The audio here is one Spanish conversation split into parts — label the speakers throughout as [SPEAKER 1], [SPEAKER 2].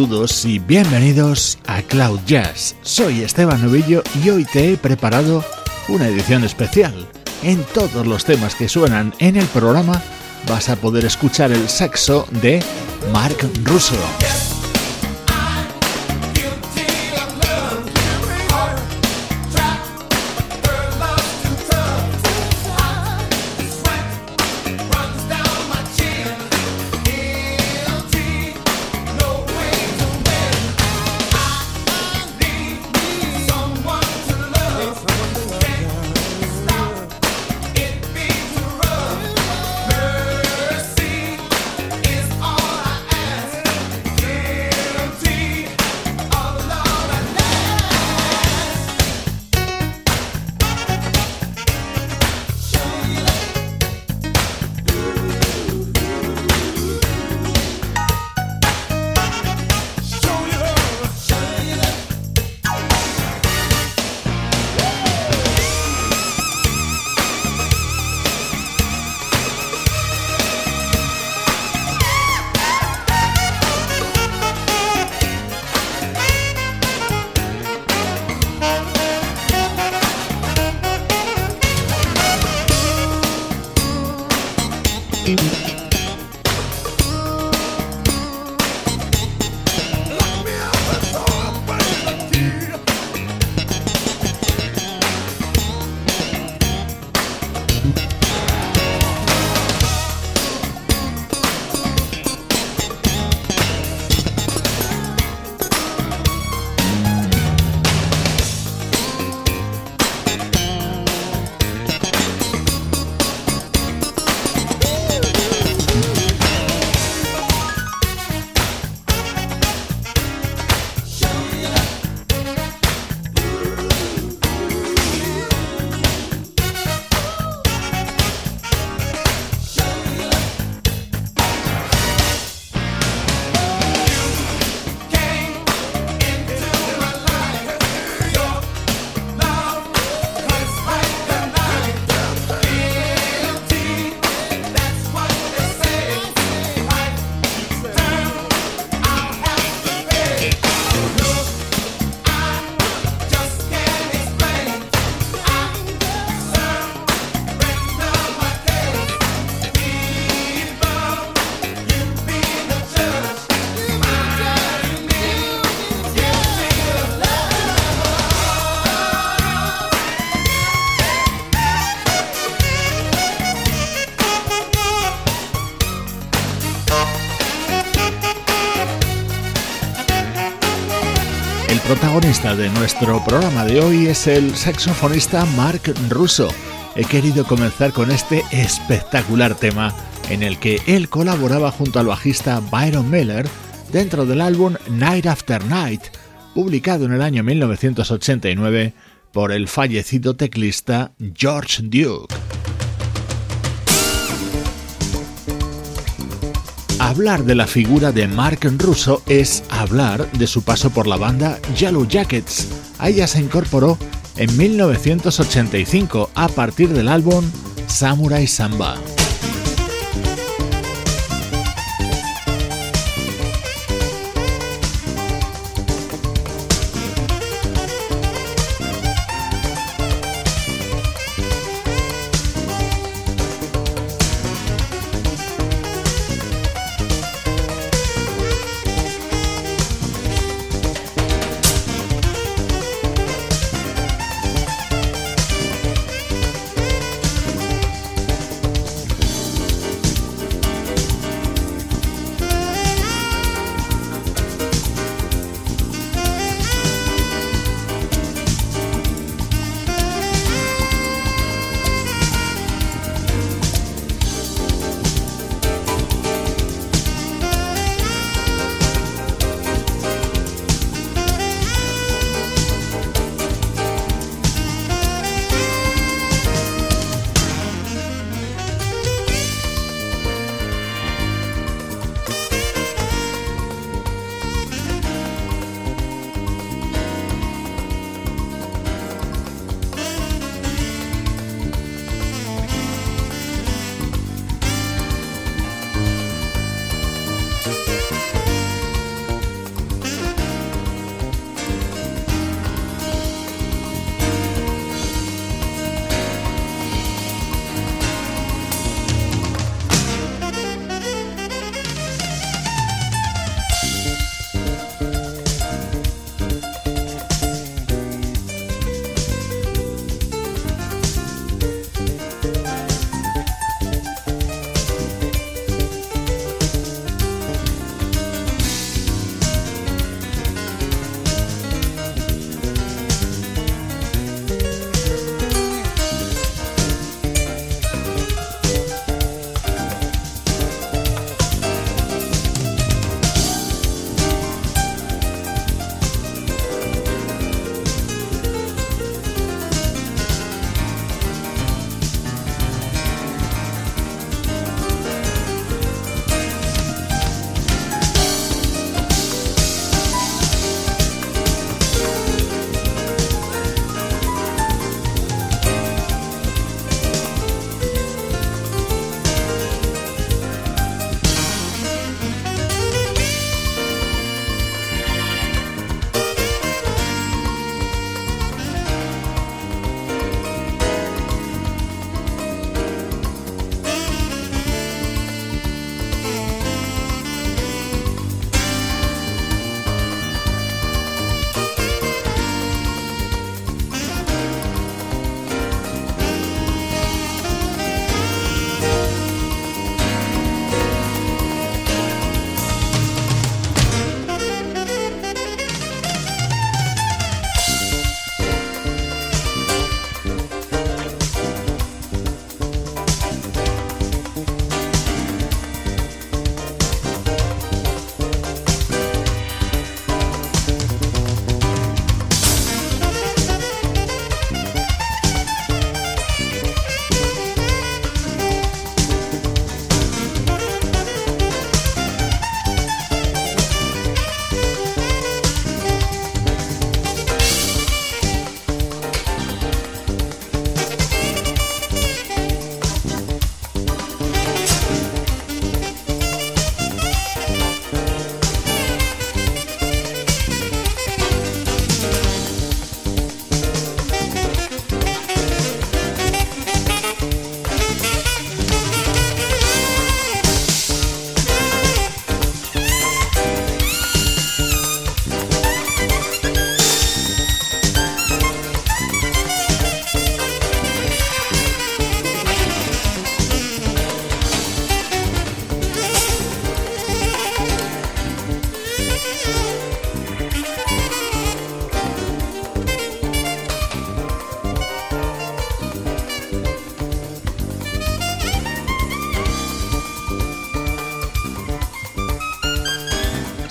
[SPEAKER 1] Saludos y bienvenidos a Cloud Jazz. Soy Esteban Novillo y hoy te he preparado una edición especial. En todos los temas que suenan en el programa vas a poder escuchar el saxo de Mark Russo. Protagonista de nuestro programa de hoy es el saxofonista Mark Russo. He querido comenzar con este espectacular tema en el que él colaboraba junto al bajista Byron Miller dentro del álbum Night After Night, publicado en el año 1989 por el fallecido teclista George Duke. Hablar de la figura de Mark Russo es hablar de su paso por la banda Yellow Jackets. A ella se incorporó en 1985 a partir del álbum Samurai Samba.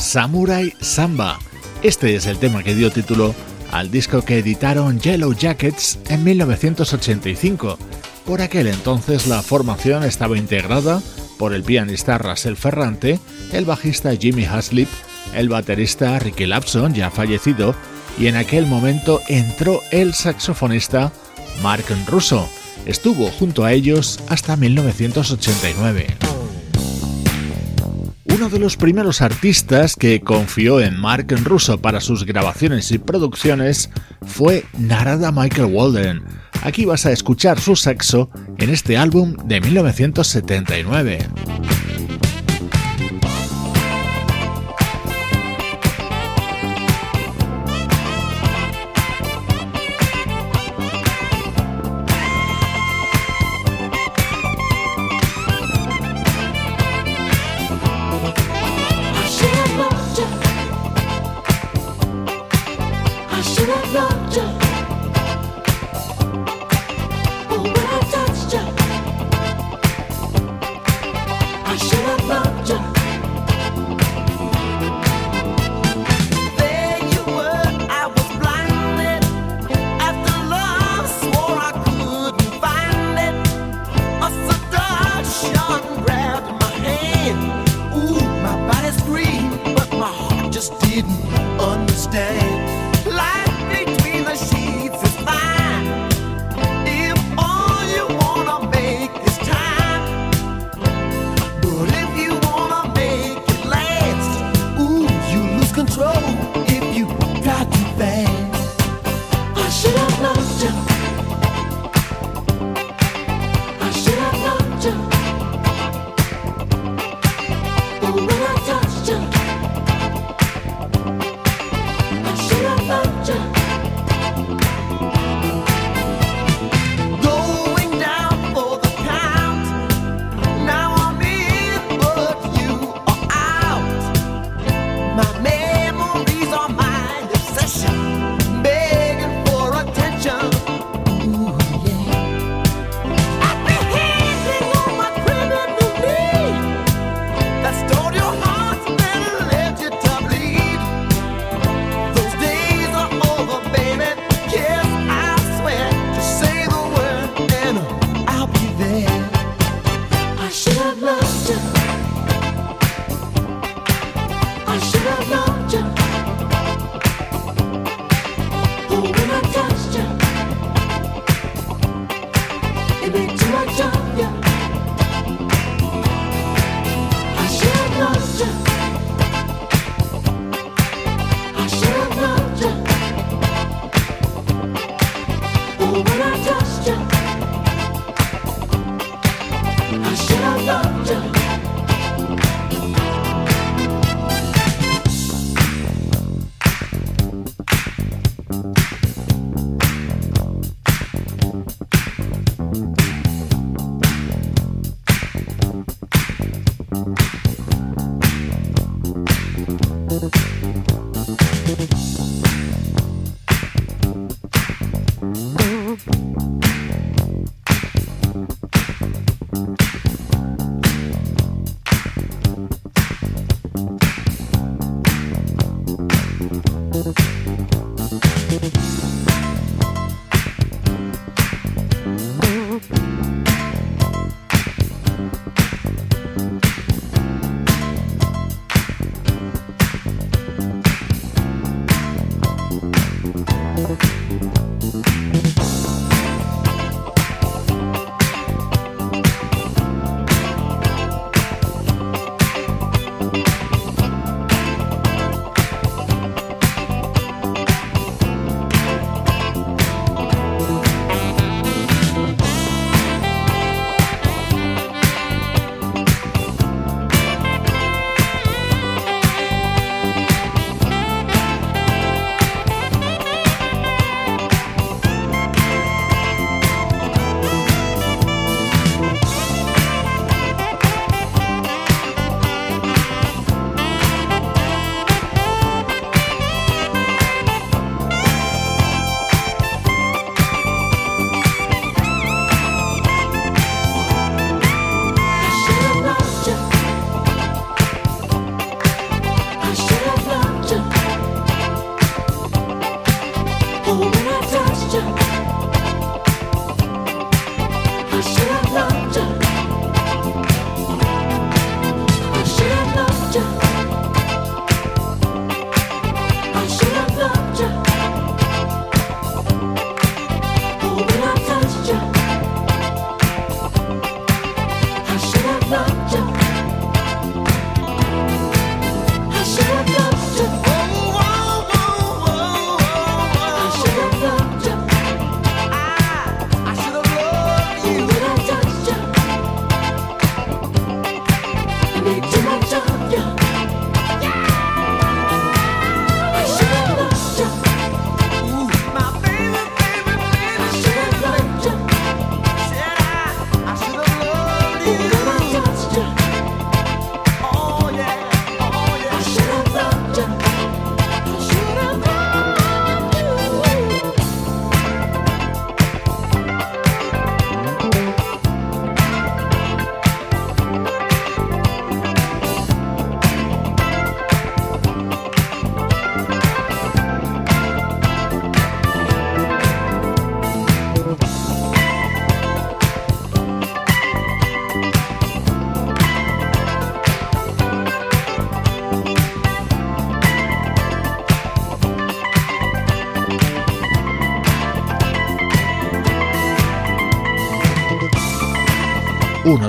[SPEAKER 1] Samurai Samba. Este es el tema que dio título al disco que editaron Yellow Jackets en 1985. Por aquel entonces la formación estaba integrada por el pianista Russell Ferrante, el bajista Jimmy Haslip, el baterista Ricky Lapson, ya fallecido, y en aquel momento entró el saxofonista Mark Russo. Estuvo junto a ellos hasta 1989. Uno de los primeros artistas que confió en Mark Russo para sus grabaciones y producciones fue Narada Michael Walden. Aquí vas a escuchar su saxo en este álbum de 1979.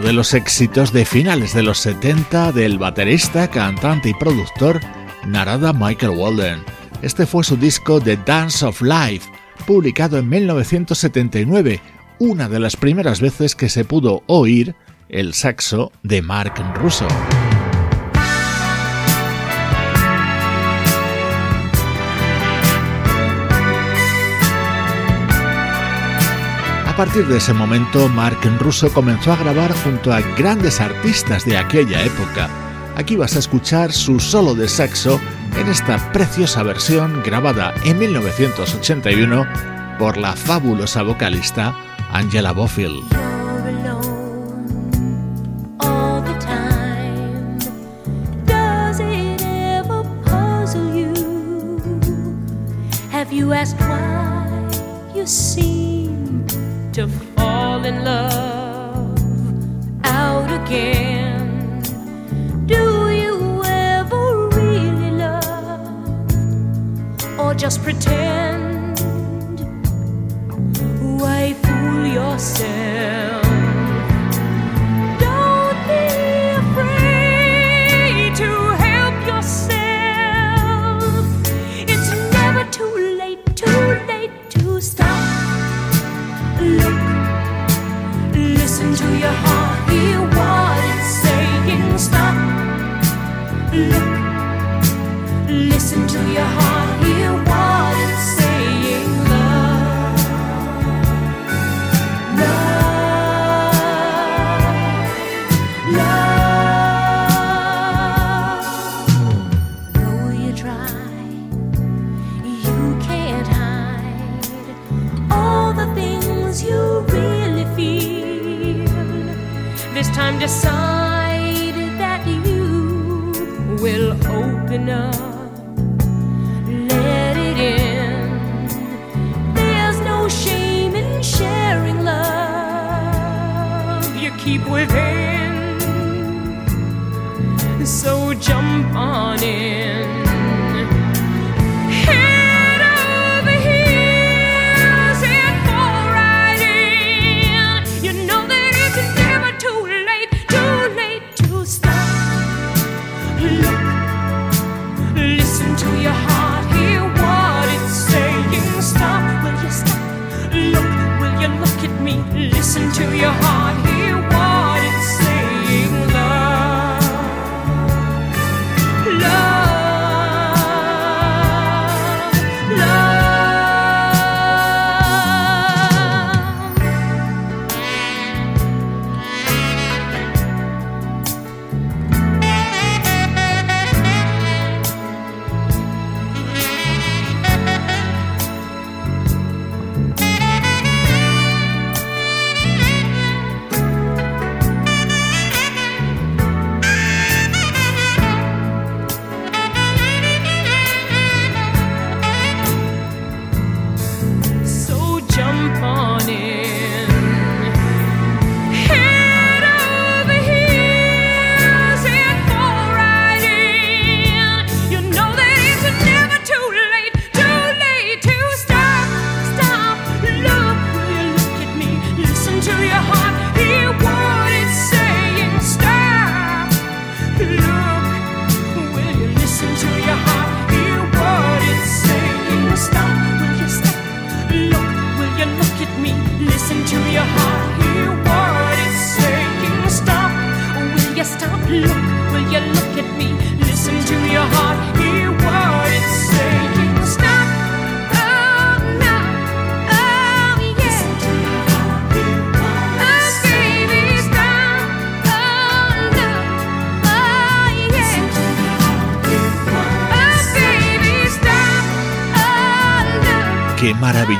[SPEAKER 1] De los éxitos de finales de los 70 del baterista, cantante y productor Narada Michael Walden. Este fue su disco The Dance of Life, publicado en 1979, una de las primeras veces que se pudo oír el saxo de Mark Russo. Partir de ese momento, Mark Russo comenzó a grabar junto a grandes artistas de aquella época. Aquí vas a escuchar su solo de saxo en esta preciosa versión grabada en 1981 por la fabulosa vocalista Angela Bofill.
[SPEAKER 2] To fall in love out again. Do you ever really love or just pretend?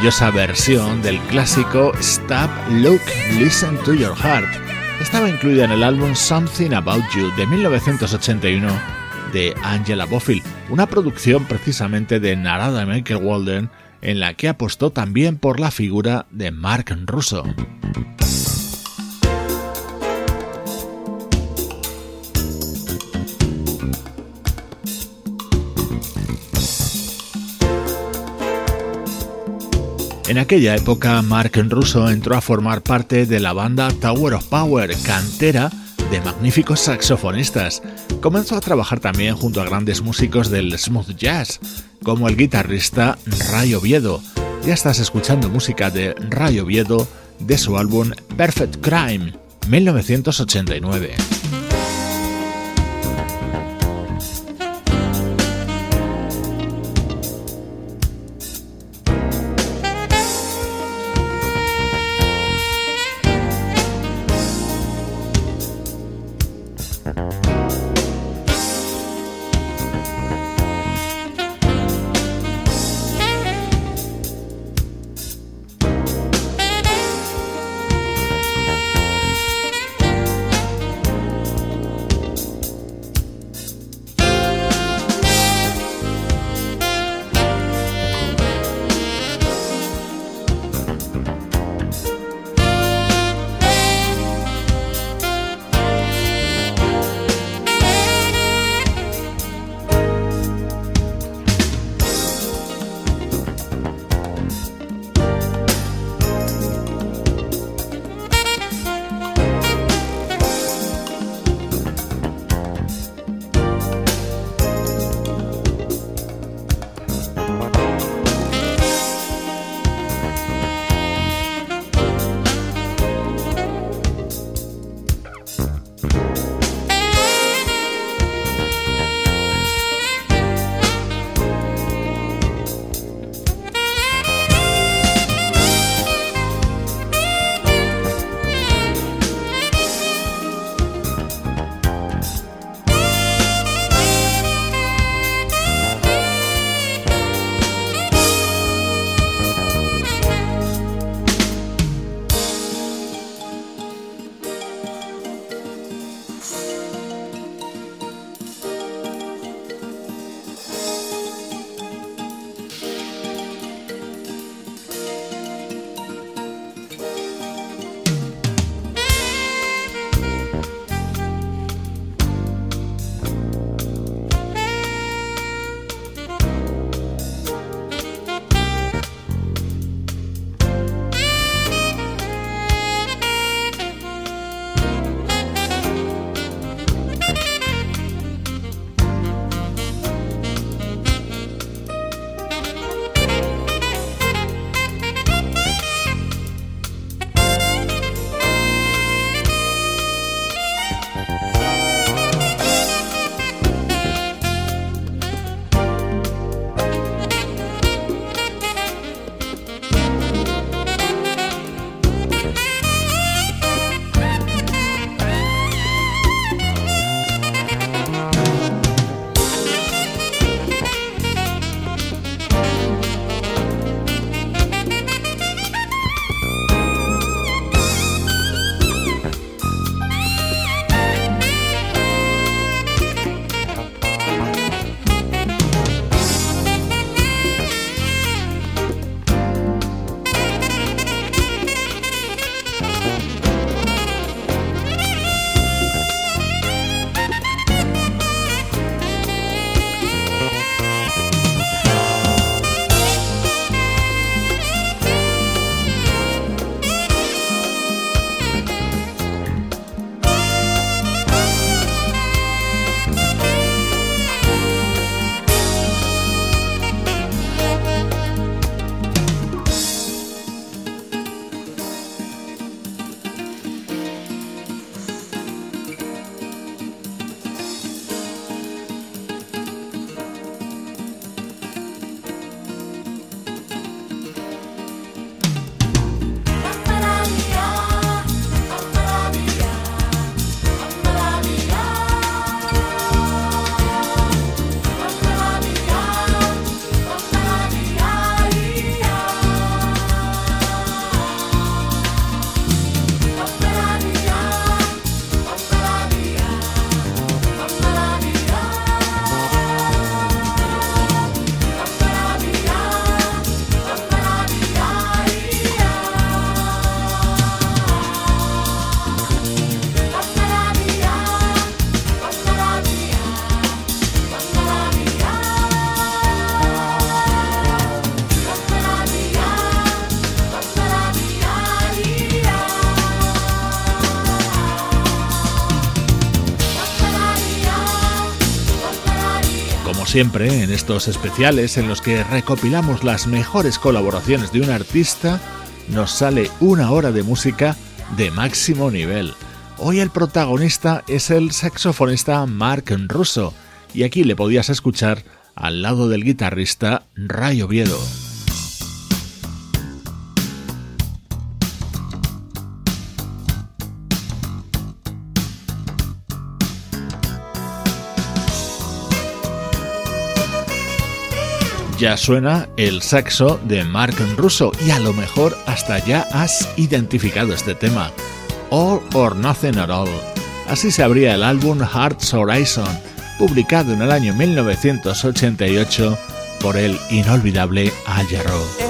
[SPEAKER 1] Maravillosa versión del clásico Stop, Look, Listen to Your Heart. Estaba incluida en el álbum Something About You de 1981 de Angela Bofill, una producción precisamente de Narada Michael Walden en la que apostó también por la figura de Mark Russo. En aquella época, Mark Russo entró a formar parte de la banda Tower of Power, cantera de magníficos saxofonistas. Comenzó a trabajar también junto a grandes músicos del smooth jazz, como el guitarrista Ray Oviedo. Ya estás escuchando música de Ray Oviedo de su álbum Perfect Crime, 1989.
[SPEAKER 3] Siempre, en estos especiales en los que recopilamos las mejores colaboraciones de un artista, nos sale una hora de música de máximo nivel. Hoy el protagonista es el saxofonista Mark Russo, y aquí le podías escuchar al lado del guitarrista Ray Oviedo. Ya suena el saxo de Mark Russo y a lo mejor hasta ya has identificado este tema, All or Nothing at All. Así se abría el álbum Hearts Horizon, publicado en el año 1988 por el inolvidable Al Jarreau.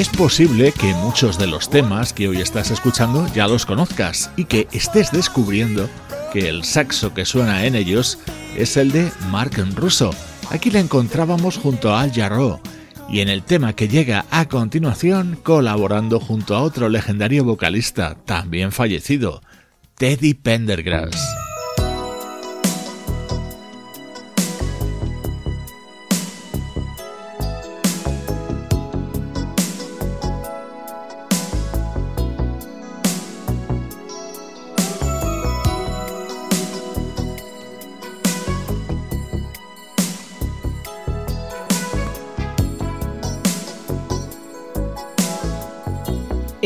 [SPEAKER 3] Es posible que muchos de los temas que hoy estás escuchando ya los conozcas y que estés descubriendo que el saxo que suena en ellos es el de Mark Russo. Aquí le encontrábamos junto a Al Jarreau y en el tema que llega a continuación colaborando junto a otro legendario vocalista también fallecido, Teddy Pendergrass.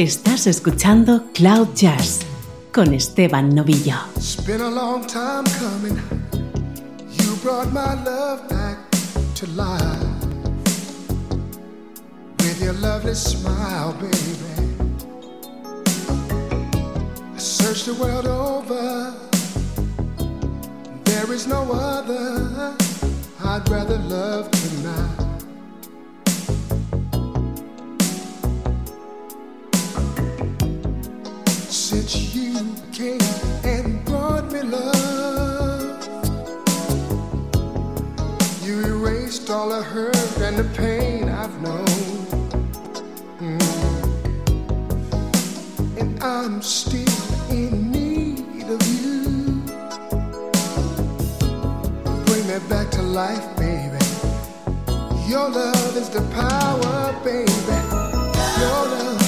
[SPEAKER 4] Estás escuchando Cloud Jazz con Esteban Novillo.
[SPEAKER 5] It's been a long time coming. You brought my love back to life. With your lovely smile, baby. I searched the world over. There is no other I'd rather love tonight. all the hurt and the pain I've known. Mm. And I'm still in need of you. Bring me back to life, baby. Your love is the power, baby. Your love.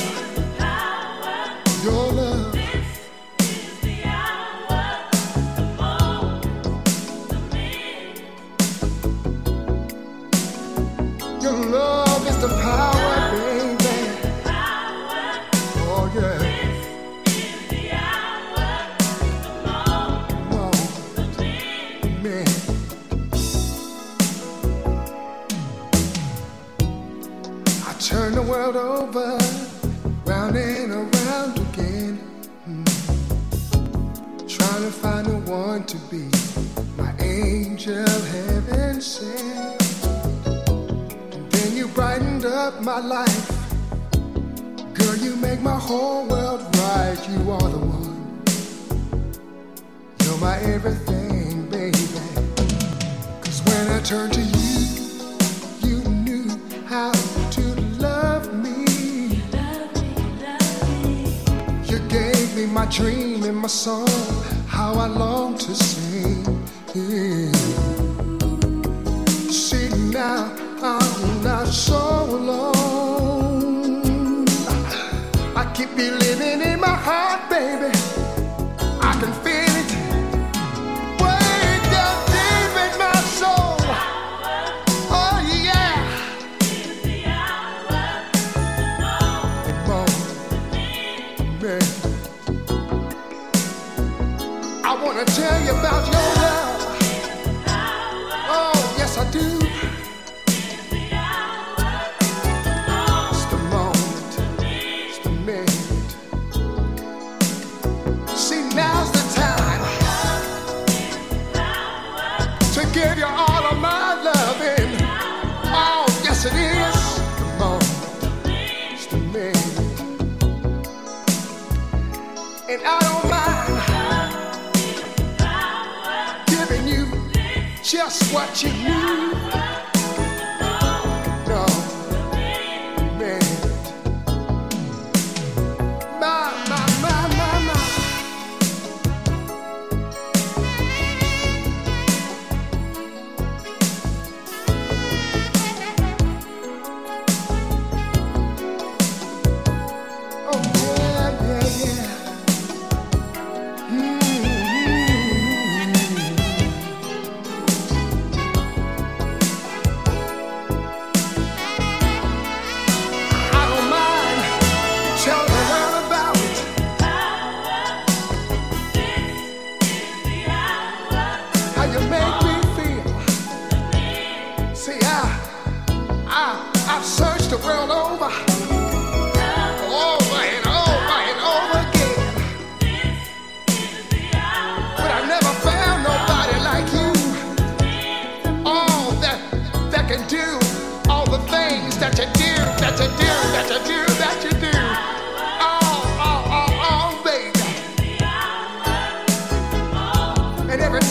[SPEAKER 5] wanna tell you about your love. Oh, yes, I do.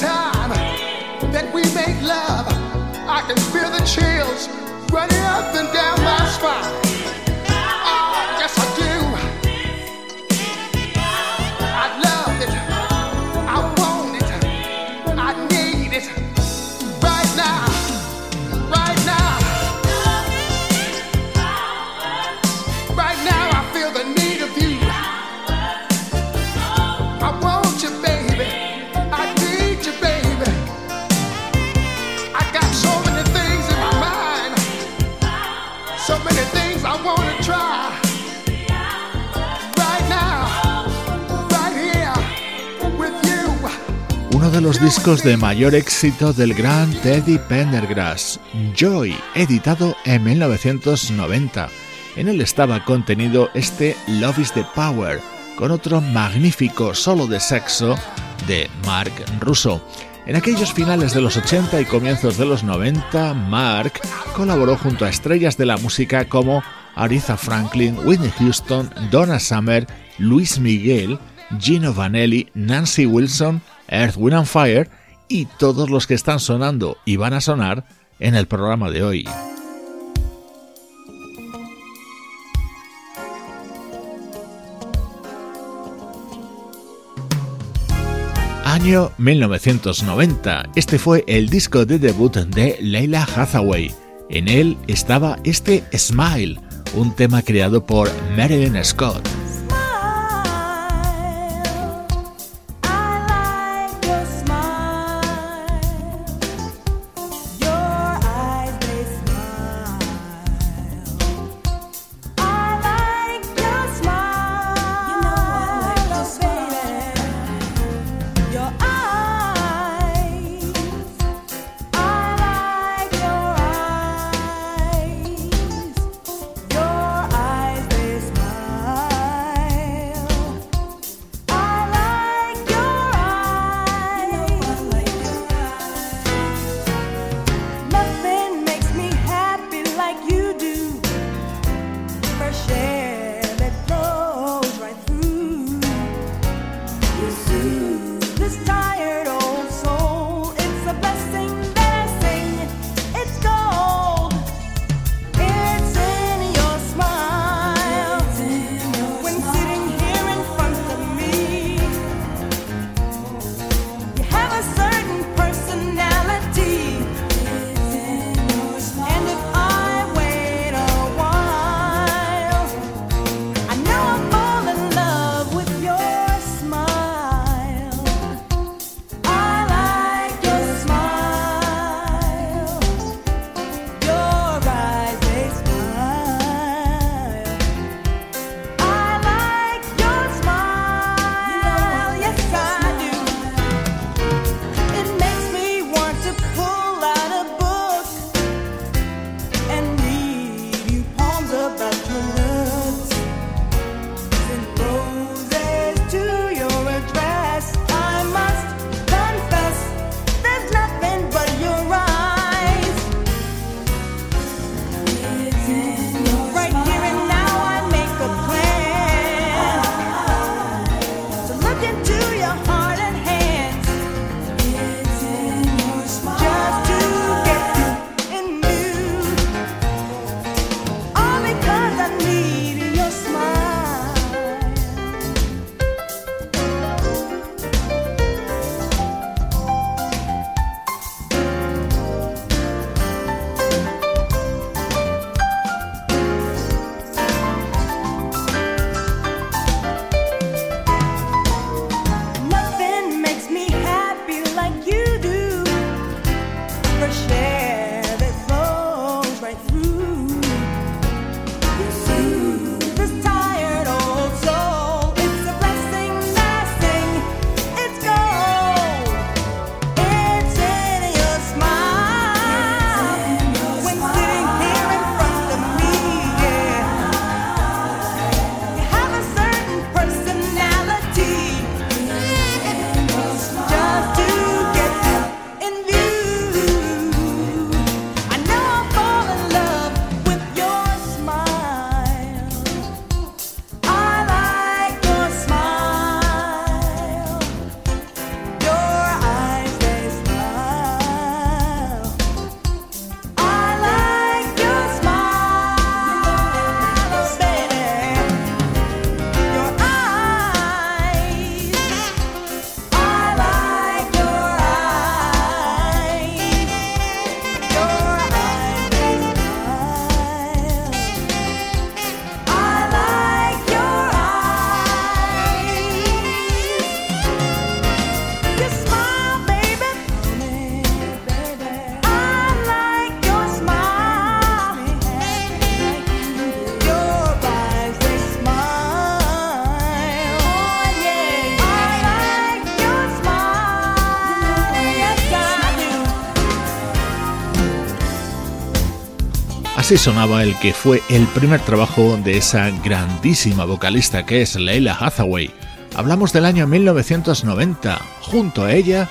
[SPEAKER 5] time that we make love, I can feel the chills running up and down my spine.
[SPEAKER 1] los discos de mayor éxito del gran Teddy Pendergrass, Joy, editado en 1990. En él estaba contenido este Love is the Power, con otro magnífico solo de sexo de Mark Russo. En aquellos finales de los 80 y comienzos de los 90, Mark colaboró junto a estrellas de la música como Aretha Franklin, Whitney Houston, Donna Summer, Luis Miguel Gino Vanelli, Nancy Wilson, Earth, Wind and Fire y todos los que están sonando y van a sonar en el programa de hoy.
[SPEAKER 6] Año 1990. Este fue el disco de debut de Leila Hathaway. En él estaba este Smile, un tema creado por Marilyn Scott. Así sonaba el que fue el primer trabajo de esa grandísima vocalista que es Leila Hathaway. Hablamos del año 1990. Junto a ella,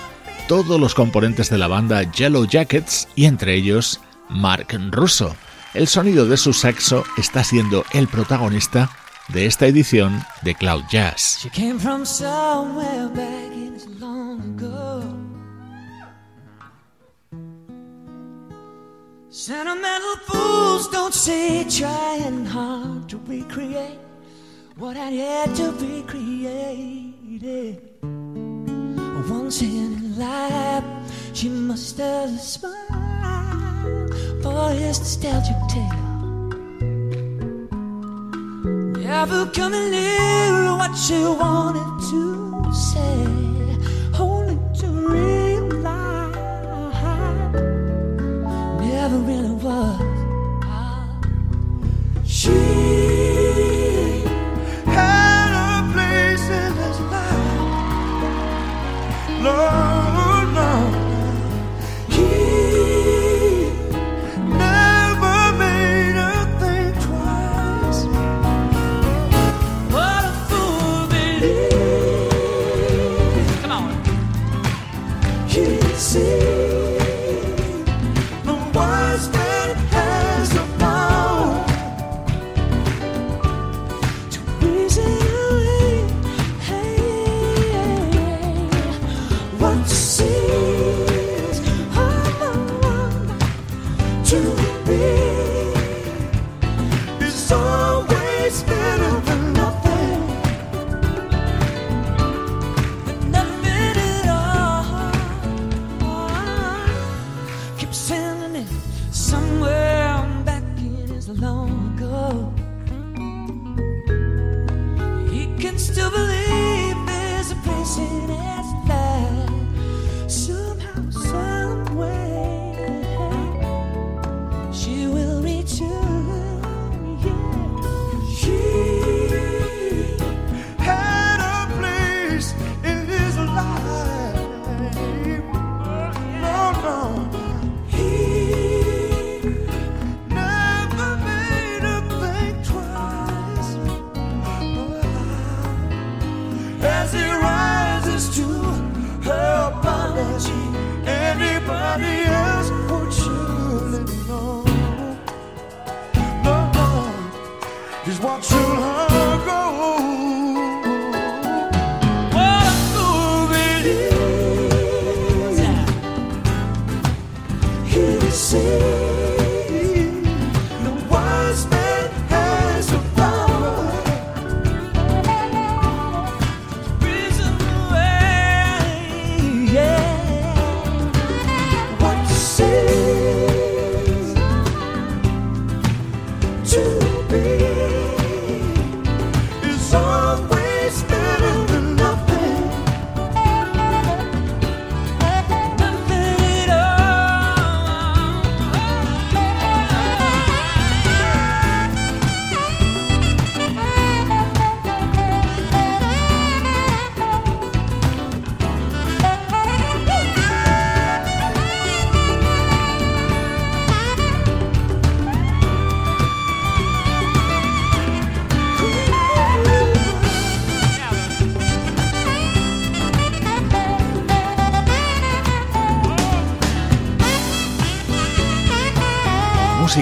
[SPEAKER 6] todos los componentes de la banda Yellow Jackets y entre ellos Mark Russo. El sonido de su sexo está siendo el protagonista de esta edición de Cloud Jazz. Sentimental fools don't say trying hard to recreate what I had yet to be created.
[SPEAKER 7] once in life, she must have a smile for his nostalgic tale. Never coming near what she wanted to say, only to realize was.
[SPEAKER 2] She had a place in his life. Lord,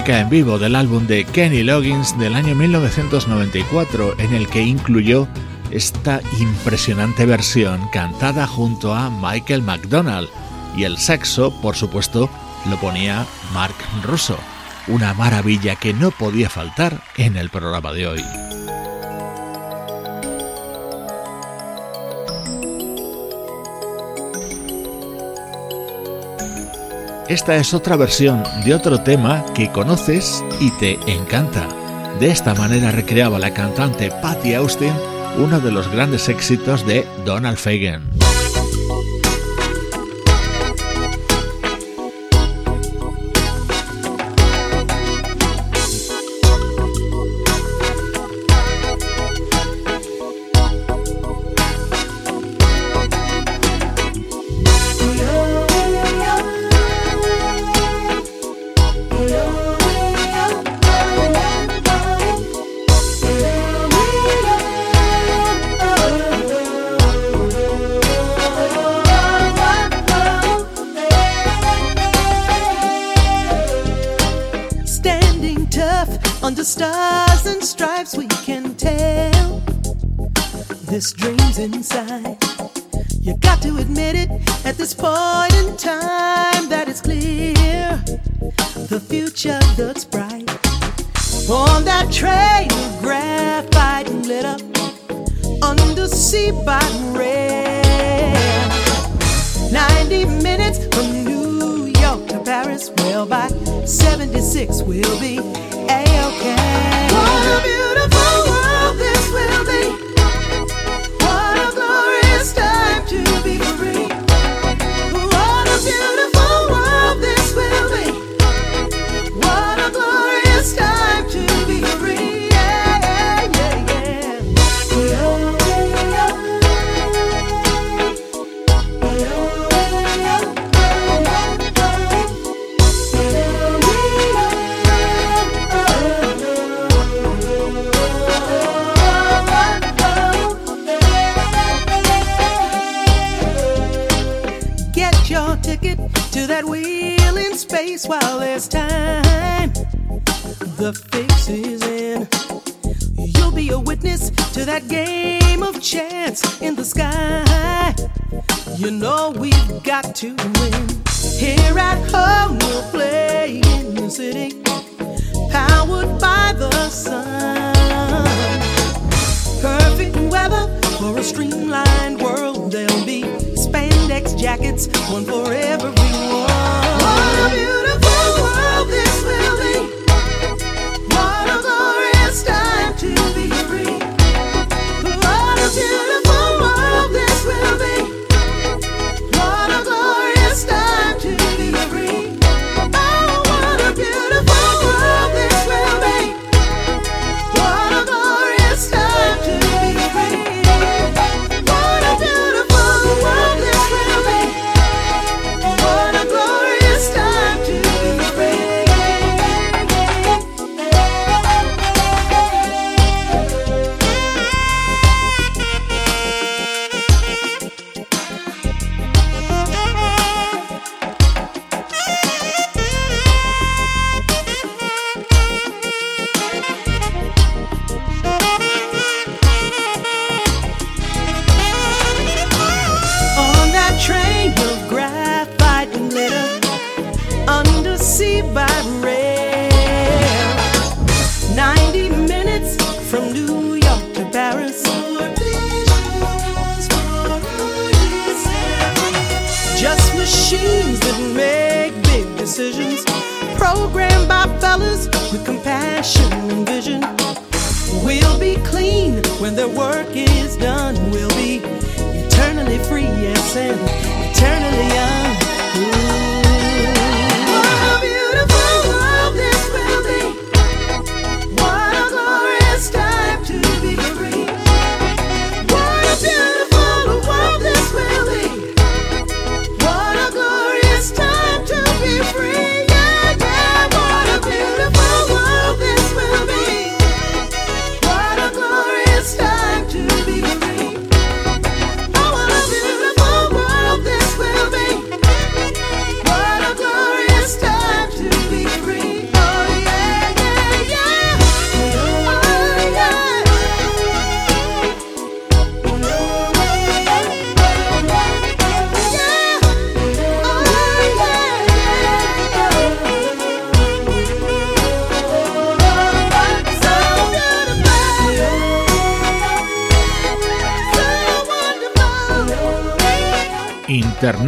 [SPEAKER 1] En vivo del álbum de Kenny Loggins del año 1994 en el que incluyó esta impresionante versión cantada junto a Michael McDonald y el saxo, por supuesto, lo ponía Mark Russo, una maravilla que no podía faltar en el programa de hoy. Esta es otra versión de otro tema que conoces y te encanta. De esta manera recreaba la cantante Patty Austin uno de los grandes éxitos de Donald Fagen.
[SPEAKER 8] dreams inside. You got to admit it at this point in time that it's clear the future looks bright. On that train of graphite and lit up, undersea by red. 90 minutes from New York to Paris, well, by 76 we'll be For a streamlined world, there'll be spandex jackets, one for everyone.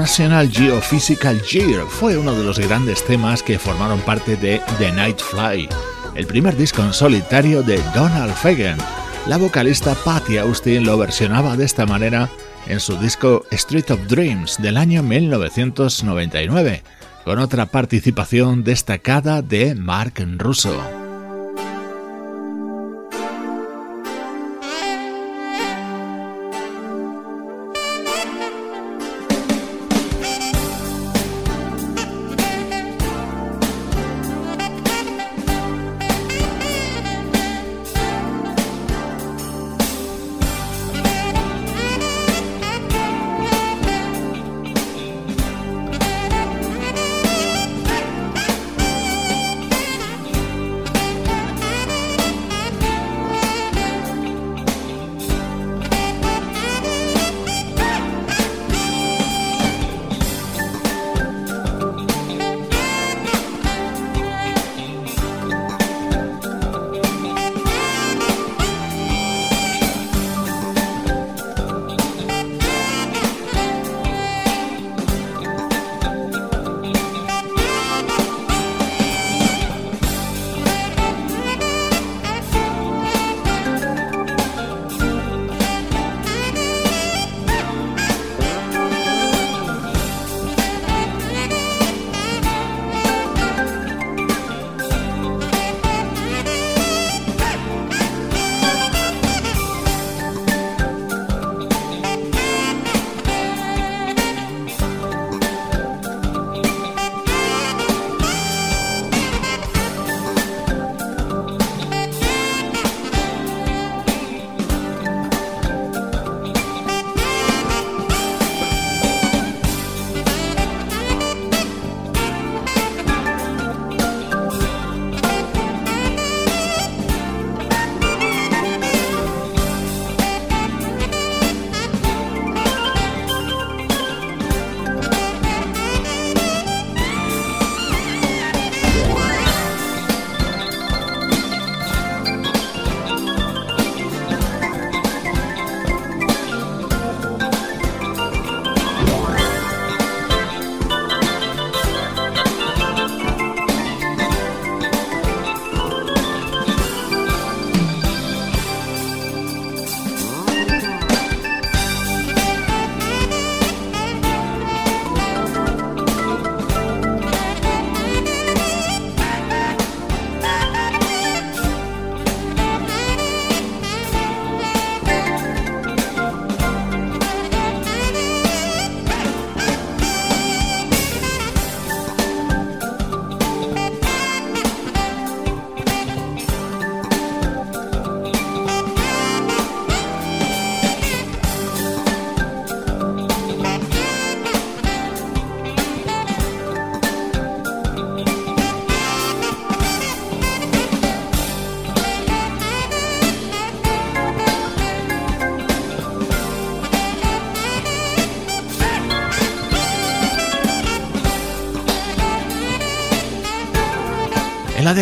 [SPEAKER 1] International Geophysical Year fue uno de los grandes temas que formaron parte de The Night Fly, el primer disco en solitario de Donald Fagan. La vocalista Patty Austin lo versionaba de esta manera en su disco Street of Dreams del año 1999, con otra participación destacada de Mark Russo.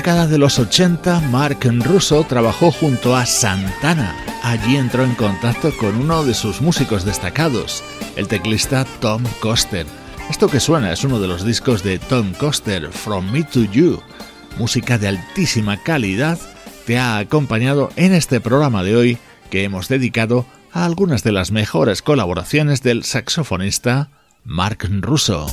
[SPEAKER 1] De los 80, Mark Russo trabajó junto a Santana. Allí entró en contacto con uno de sus músicos destacados, el teclista Tom Coster. Esto que suena es uno de los discos de Tom Coster, From Me to You. Música de altísima calidad te ha acompañado en este programa de hoy que hemos dedicado a algunas de las mejores colaboraciones del saxofonista Mark Russo.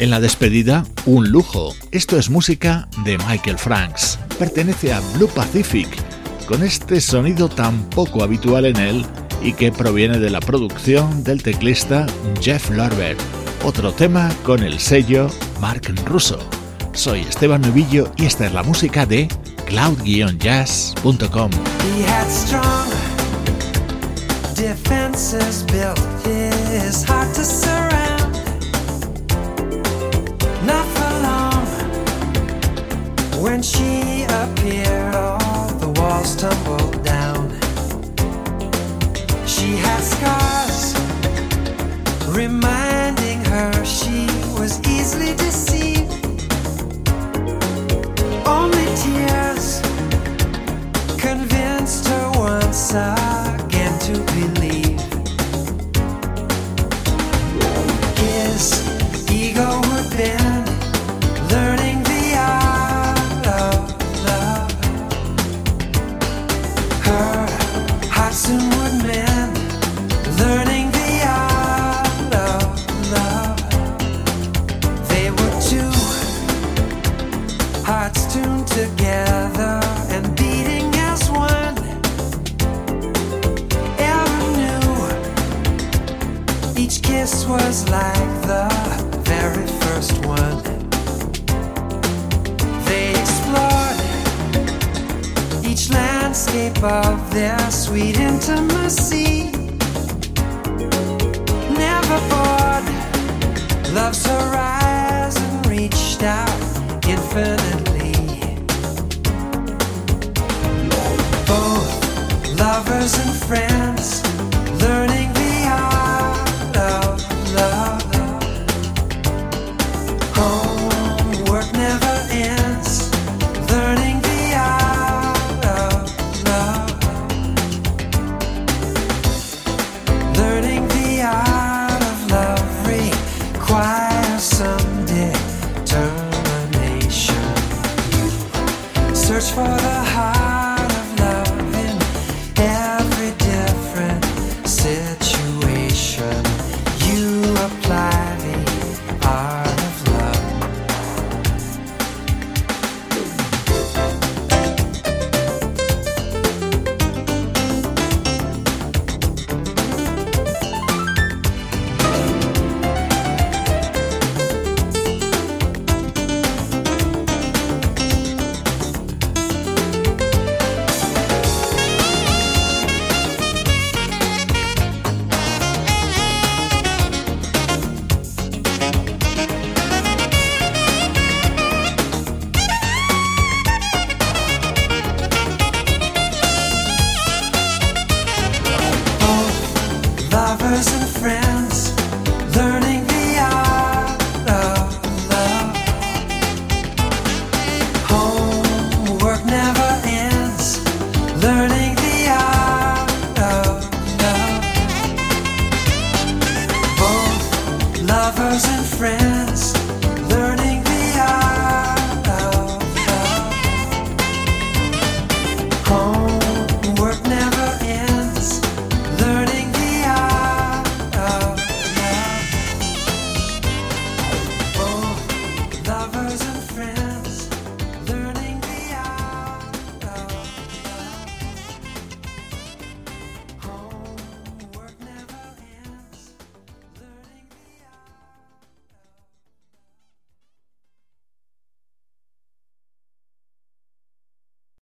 [SPEAKER 1] En la despedida, un lujo. Esto es música de Michael Franks. Pertenece a Blue Pacific, con este sonido tan poco habitual en él y que proviene de la producción del teclista Jeff Lorber. Otro tema con el sello Mark Russo. Soy Esteban Novillo y esta es la música de cloud-jazz.com.
[SPEAKER 3] When tumbled down. She had scars reminding her she was easily deceived. Only tears convinced her once Search for the